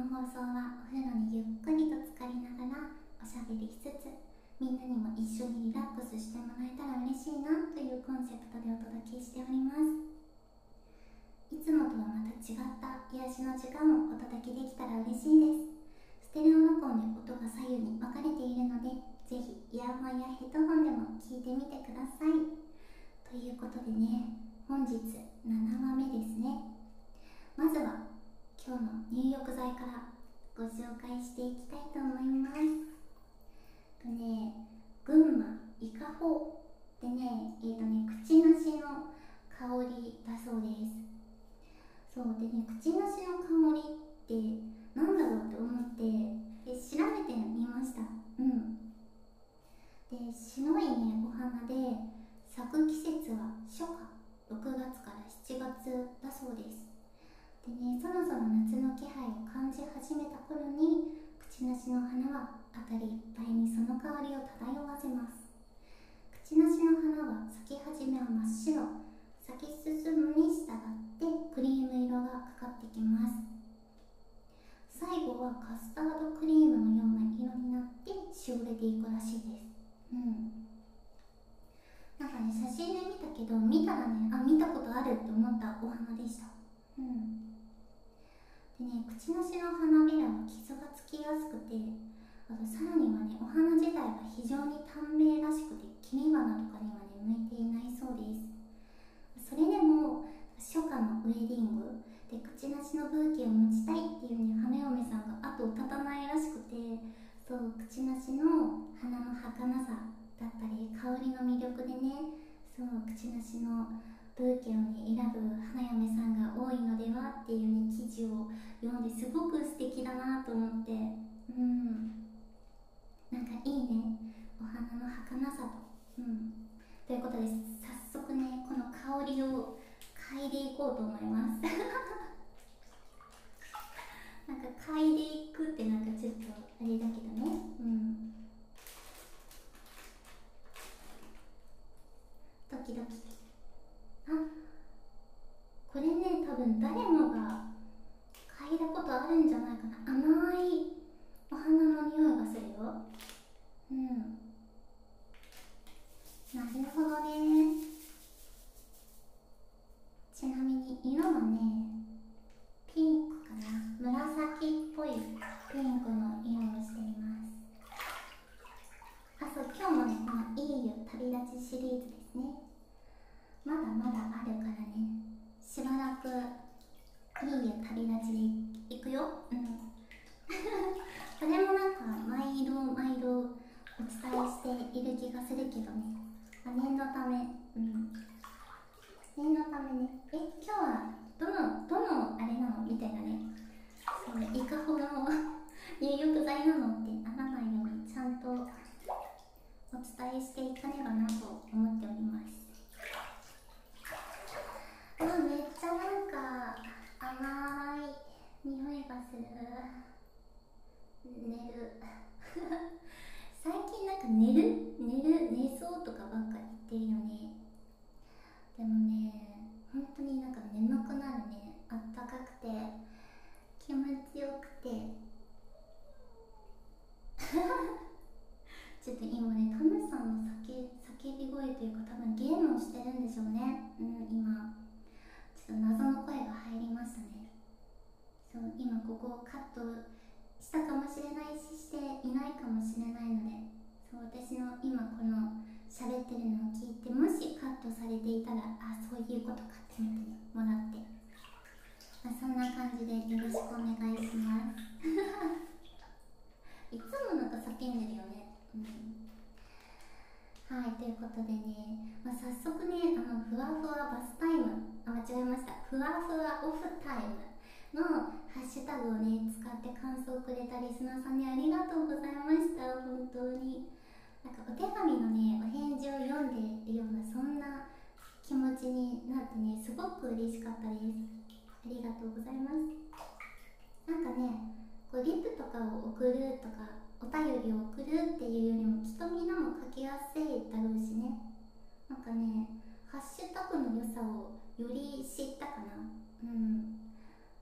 この放送はお風呂にゆっくりと浸かりながらおしゃべりしつつみんなにも一緒にリラックスしてもらえたら嬉しいなというコンセプトでお届けしております。いつもとはまた違った癒しの時間をお届けできたら嬉しいです。ステレオ録音で音が左右に分かれているのでぜひイヤホンやヘッドホンでも聞いてみてください。ということでね本日7話目ですね。まずは今日の入浴剤からご紹介していきたいと思います。とね群馬伊香保でねえっ、ー、とね口なしの香りだそうです。そうでね口なしの香りってなんだろうって思ってで調べてみました。うん。で白いねお花で咲く季節は初夏6月から7月だそうです。でねそろそろ夏の気配を感じ始めた頃に口なしの花は辺りいっぱいにその香りを漂わせます。口なしの花は咲き始めは真っ白。咲き進むに従ってクリーム色がかかってきます。最後はカスタードクリームのような色になってしおれていくらしいです。うん。なんかね写真で見たけど見たらねあ見たことあるって思ったお花でした。うん。でね口なしの花びらは傷がつきやすくてあとさらにはねお花自体が非常に短命らしくて切り花とかにはね向いていないそうです。それでも初夏のウェディングで口なしのブーケを持ちたいっていうね花嫁さんが後を絶たないらしくてそう口なしの花の儚さだったり香りの魅力でねそう口なしのブーケをね選ぶ花嫁さんが多いのではっていうね記事を読んですごく素敵だなと思って。うん。なんかいいね。お花の儚さと。うん。ということで早速ねこの香りを嗅いでいこうと思います。なんか嗅いでいくってなんかちょっとあれだけどねうんドキドキあこれね多分誰もが嗅いだことあるんじゃないかな甘いお花の匂いがするようんなるほどね。ちなみに色はねピンクかな？紫っぽいピンクの色をしています。あそう今日もねこの「いい湯旅立ち」シリーズですね。まだまだあるからね。しばらくいいよ旅立ちで行くようんこれもなんか毎度毎度お伝えしている気がするけどね念のため。うん。念のためねえ今日はどのどのあれなのみたいなねそういかほど入浴剤なのってならないようにちゃんとお伝えしていかねばなと思っておりますあめっちゃなんか甘い匂いがする寝る最近なんか寝る寝る寝そうとかばっか言ってるよねでもね本当になんか眠くなるねあったかくて気持ちよくてちょっと今ねタムさんの叫叫び声というか多分ゲームをしてるんでしょうねうん今ちょっと謎の声が入りましたねそう今ここをカットしたかもしれないししていないかもしれないのでそう私の今この喋ってるのを聞いてもしカットされていたらあそういうことかって思ってもらって、まあ、そんな感じでよろしくお願いしますいつもなんか叫んでるよねうんはいということでね、まあ、早速ねあのふわふわバスタイムあ間違えました。ふわふわオフタイムのハッシュタグをね使って感想をくれたリスナーさんにありがとうございました。本当に。なんかお手紙のねお返事を読んでいるようなそんな気持ちになってねすごく嬉しかったです。ありがとうございます。なんかねこうリップとかを送るとかお便りを送るっていうよりもきっとみんなも書きやすいだろうしね。なんかねハッシュタグの良さをより知ったかな。うん。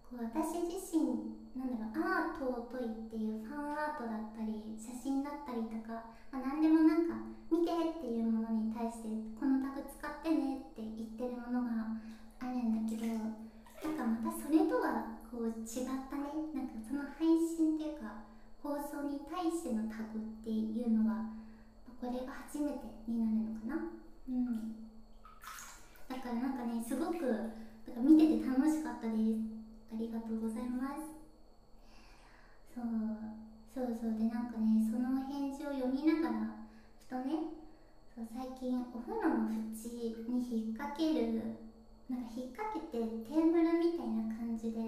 こう私自身なんだろうアートをといっていうファンアートだったり写真だったりとか、まあ、何でもなんか見てっていうものに対してこのタグ使ってねって言ってるものがあるんだけどなんかまたそれとはこう違ったね。なんかその配信っていうか放送に対してのタグっていうのはこれが初めてになるのかな？うん。だからなんかねすごくなんか見てて楽しかったです。ありがとうございます。そうそうそう。でなんかねその返事を読みながらふとねそう最近お風呂の縁に引っ掛けるなんか引っ掛けてテーブルみたいな感じで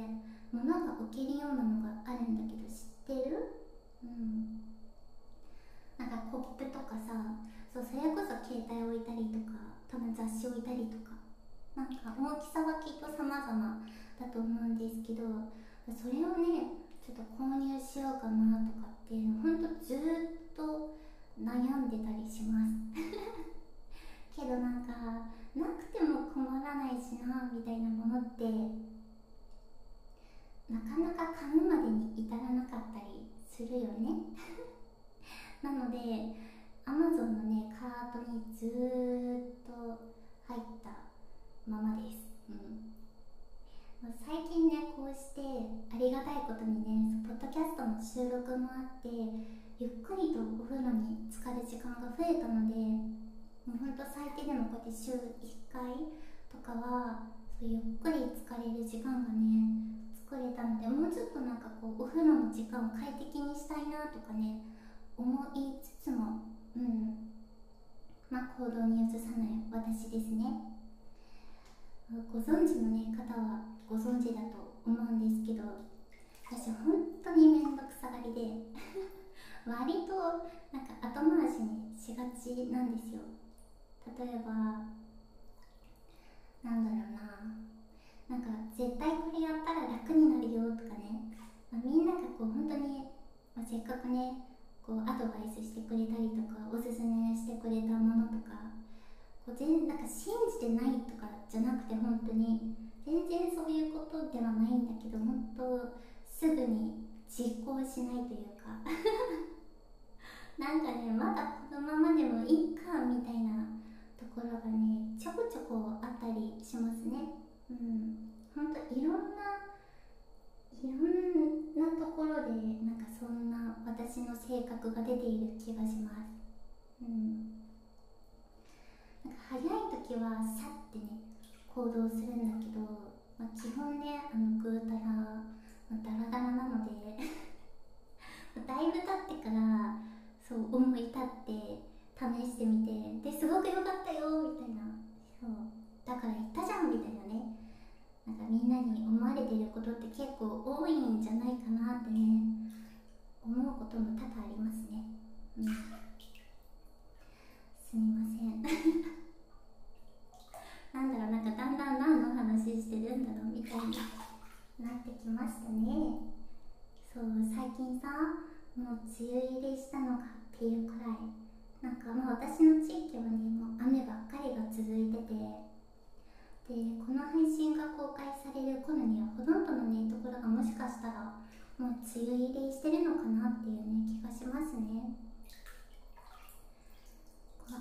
物が置けるようなのがあるんだけど知ってる？うん。なんかコップとかさそうそれこそ携帯置いたりとか多分雑誌置いたりとかなんか大きさはきっと様々だと思うんですけどそれをねちょっと購入しようかなとかってほんとずっと悩んでたりします。けどなんかなくても困らないしなみたいなものってなかなか買うまでに至らなかったりするよね。なので Amazon のねカートにずっと入ったままです、うん。最近ねこうしてありがたいことにねポッドキャストの収録もあってゆっくりとお風呂に浸かる時間が増えたのでもうほんと最低でもこうやって週1回とかはそうゆっくり浸かれる時間がね作れたのでもうちょっとなんかこうお風呂の時間を快適にしたいなとかね思いつつもうん。まあ行動に移さない私ですね。ご存知の、ね、方はご存知だと思うんですけど私本当に面倒くさがりで 割となんか後回しにしがちなんですよ。例えばなんだろうななんか絶対これやったら楽になるよとかね、まあ、みんながこう本当に、まあ、せっかくねこうアドバイスしてくれたりとかおすすめしてくれたものとかこう全なんか信じてないとかじゃなくて本当に全然そういうことではないんだけど本当すぐに実行しないというかなんかねまだこのままでもいいかみたいなところがねちょこちょこあったりしますね。うん。本当いろんないろんなところでなんかそんな私の性格が出ている気がします。うん。なんか早い時はさってね行動するんだけど、まあ、基本ねあのぐうたら、まあ、ダラダラなので だいぶ経ってからそう思い立って試してみてですごく良かったよみたいな。そう。だから言ったじゃんみたいなねなんかみんなに思われてることって結構多いんじゃないかなってね思うことも多々ありますね。うん。すみません。なんだろうなんかだんだん何の話してるんだろうみたいになってきましたね。そう最近さもう梅雨入りしたのかっていうくらい。なんかもう私の地域はねもう雨ばっかりが続いててでこの配信が公開される頃にはほとんどのねところがもしかしたらもう梅雨入りしてるのかなっていうね気がしますね。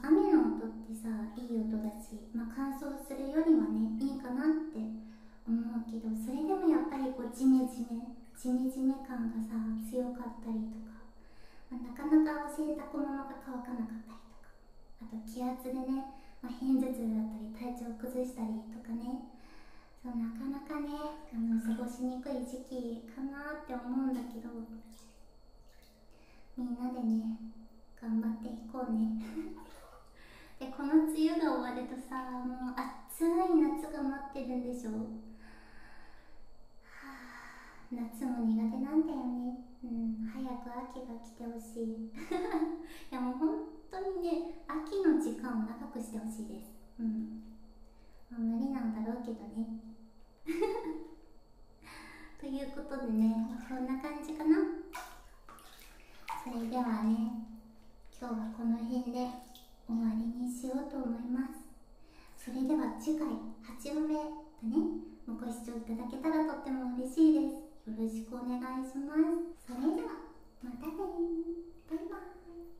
雨の音ってさいい音だし、まあ、乾燥するよりはねいいかなって思うけどそれでもやっぱりこうジメジメジメジメ感がさ強かったりとか、まあ、なかなか洗濯物が乾かなかったりとかあと気圧でね、まあ、片頭痛だったり体調崩したりとかね。そうなかなかねあの過ごしにくい時期かなって思うんだけどみんなでね頑張っていこうね。でこの梅雨が終わるとさもう暑い夏が待ってるんでしょ。はあ夏も苦手なんだよね。うん早く秋が来てほしい。いやもう本当にね秋の時間を長くしてほしいです。うん、まあ、無理なんだろうけどね。ということでね、まあ、こんな感じかな。それではね今日はこの辺で終わりにしようと思います。それでは次回8話目だね。ご視聴いただけたらとっても嬉しいです。よろしくお願いします。それではまたね。バイバイ。